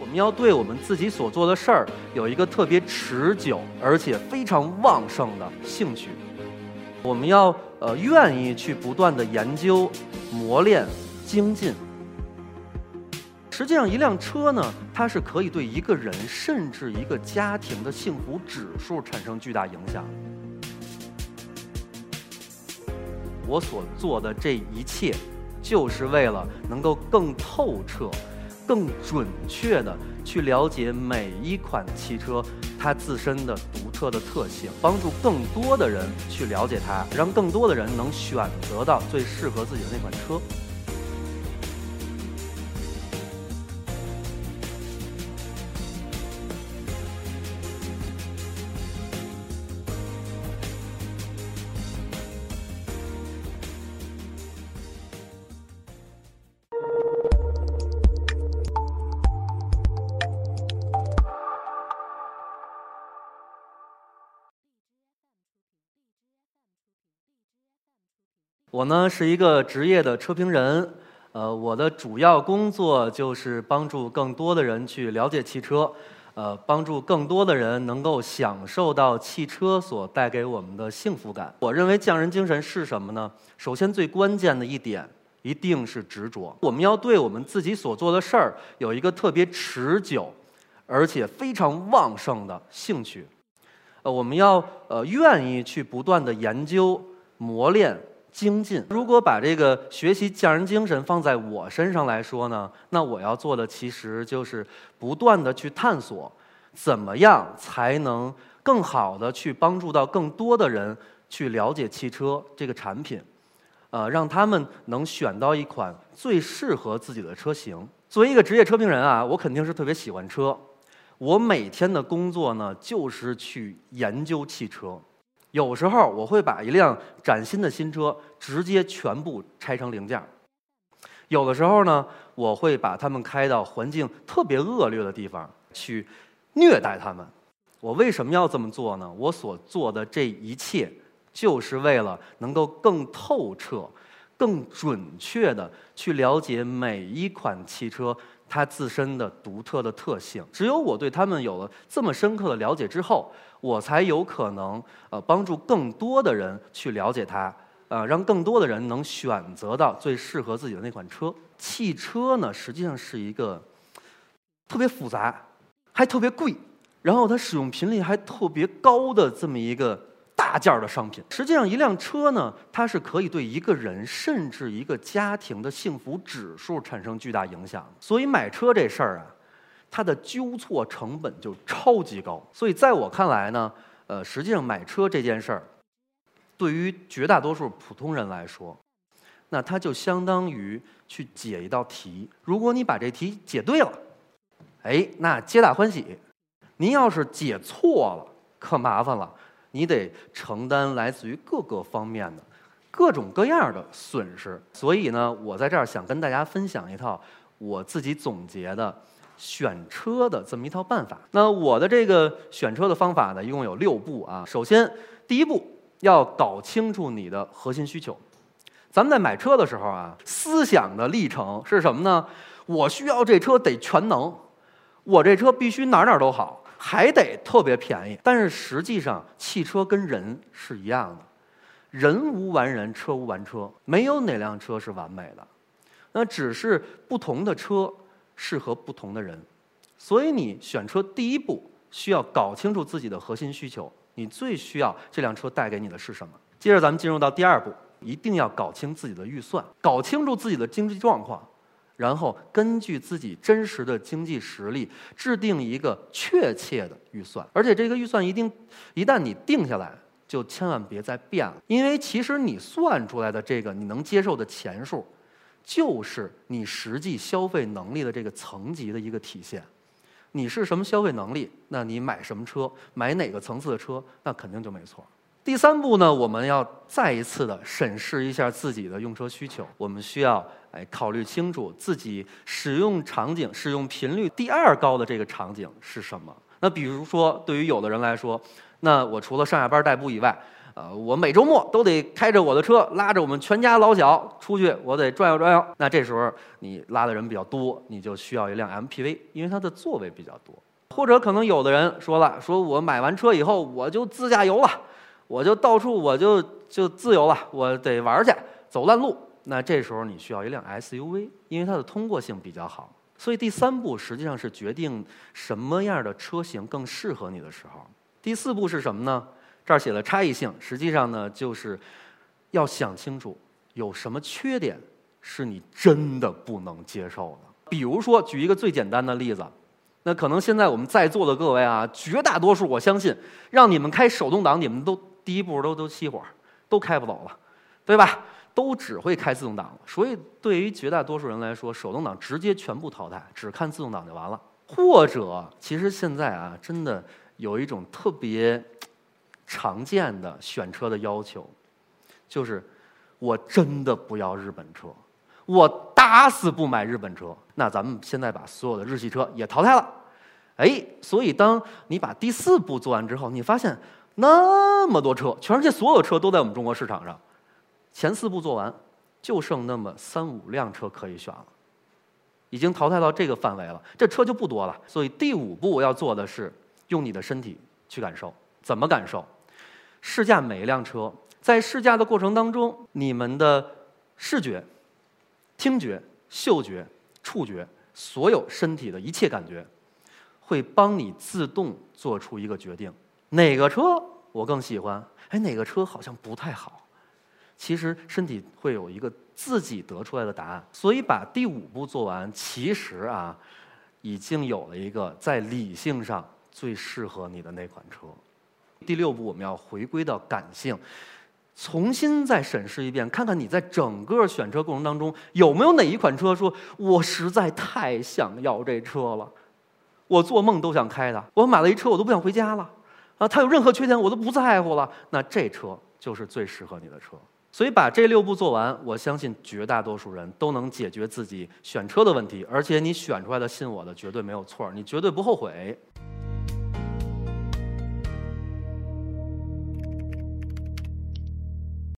我们要对我们自己所做的事儿有一个特别持久而且非常旺盛的兴趣。我们要呃愿意去不断的研究、磨练、精进。实际上，一辆车呢，它是可以对一个人甚至一个家庭的幸福指数产生巨大影响。我所做的这一切，就是为了能够更透彻、更准确的去了解每一款汽车它自身的独特的特性，帮助更多的人去了解它，让更多的人能选择到最适合自己的那款车。我呢是一个职业的车评人，呃，我的主要工作就是帮助更多的人去了解汽车，呃，帮助更多的人能够享受到汽车所带给我们的幸福感。我认为匠人精神是什么呢？首先最关键的一点一定是执着。我们要对我们自己所做的事儿有一个特别持久而且非常旺盛的兴趣，呃，我们要呃愿意去不断的研究磨练。精进。如果把这个学习匠人精神放在我身上来说呢，那我要做的其实就是不断的去探索，怎么样才能更好的去帮助到更多的人去了解汽车这个产品，呃，让他们能选到一款最适合自己的车型。作为一个职业车评人啊，我肯定是特别喜欢车。我每天的工作呢，就是去研究汽车。有时候我会把一辆崭新的新车直接全部拆成零件有的时候呢，我会把它们开到环境特别恶劣的地方去虐待它们。我为什么要这么做呢？我所做的这一切，就是为了能够更透彻、更准确的去了解每一款汽车它自身的独特的特性。只有我对它们有了这么深刻的了解之后。我才有可能呃帮助更多的人去了解它，呃让更多的人能选择到最适合自己的那款车。汽车呢，实际上是一个特别复杂，还特别贵，然后它使用频率还特别高的这么一个大件儿的商品。实际上，一辆车呢，它是可以对一个人甚至一个家庭的幸福指数产生巨大影响。所以买车这事儿啊。它的纠错成本就超级高，所以在我看来呢，呃，实际上买车这件事儿，对于绝大多数普通人来说，那它就相当于去解一道题。如果你把这题解对了，哎，那皆大欢喜；您要是解错了，可麻烦了，你得承担来自于各个方面的各种各样的损失。所以呢，我在这儿想跟大家分享一套我自己总结的。选车的这么一套办法。那我的这个选车的方法呢，一共有六步啊。首先，第一步要搞清楚你的核心需求。咱们在买车的时候啊，思想的历程是什么呢？我需要这车得全能，我这车必须哪哪都好，还得特别便宜。但是实际上，汽车跟人是一样的，人无完人，车无完车，没有哪辆车是完美的，那只是不同的车。适合不同的人，所以你选车第一步需要搞清楚自己的核心需求，你最需要这辆车带给你的是什么？接着咱们进入到第二步，一定要搞清自己的预算，搞清楚自己的经济状况，然后根据自己真实的经济实力制定一个确切的预算，而且这个预算一定一旦你定下来，就千万别再变了，因为其实你算出来的这个你能接受的钱数。就是你实际消费能力的这个层级的一个体现。你是什么消费能力，那你买什么车，买哪个层次的车，那肯定就没错。第三步呢，我们要再一次的审视一下自己的用车需求。我们需要哎考虑清楚自己使用场景、使用频率第二高的这个场景是什么。那比如说，对于有的人来说，那我除了上下班代步以外，呃，我每周末都得开着我的车，拉着我们全家老小出去，我得转悠转悠。那这时候你拉的人比较多，你就需要一辆 MPV，因为它的座位比较多。或者可能有的人说了，说我买完车以后我就自驾游了，我就到处我就就自由了，我得玩去，走烂路。那这时候你需要一辆 SUV，因为它的通过性比较好。所以第三步实际上是决定什么样的车型更适合你的时候。第四步是什么呢？这儿写了差异性，实际上呢，就是要想清楚有什么缺点是你真的不能接受的。比如说，举一个最简单的例子，那可能现在我们在座的各位啊，绝大多数我相信，让你们开手动挡，你们都第一步都都熄火，都开不走了，对吧？都只会开自动挡了。所以对于绝大多数人来说，手动挡直接全部淘汰，只看自动挡就完了。或者，其实现在啊，真的有一种特别。常见的选车的要求，就是我真的不要日本车，我打死不买日本车。那咱们现在把所有的日系车也淘汰了，哎，所以当你把第四步做完之后，你发现那么多车，全世界所有车都在我们中国市场上。前四步做完，就剩那么三五辆车可以选了，已经淘汰到这个范围了，这车就不多了。所以第五步要做的是用你的身体去感受，怎么感受？试驾每一辆车，在试驾的过程当中，你们的视觉、听觉、嗅觉、触觉，所有身体的一切感觉，会帮你自动做出一个决定：哪个车我更喜欢？哎，哪个车好像不太好？其实身体会有一个自己得出来的答案。所以把第五步做完，其实啊，已经有了一个在理性上最适合你的那款车。第六步，我们要回归到感性，重新再审视一遍，看看你在整个选车过程当中有没有哪一款车，说我实在太想要这车了，我做梦都想开的，我买了一车，我都不想回家了，啊，它有任何缺点我都不在乎了，那这车就是最适合你的车。所以把这六步做完，我相信绝大多数人都能解决自己选车的问题，而且你选出来的信我的绝对没有错，你绝对不后悔。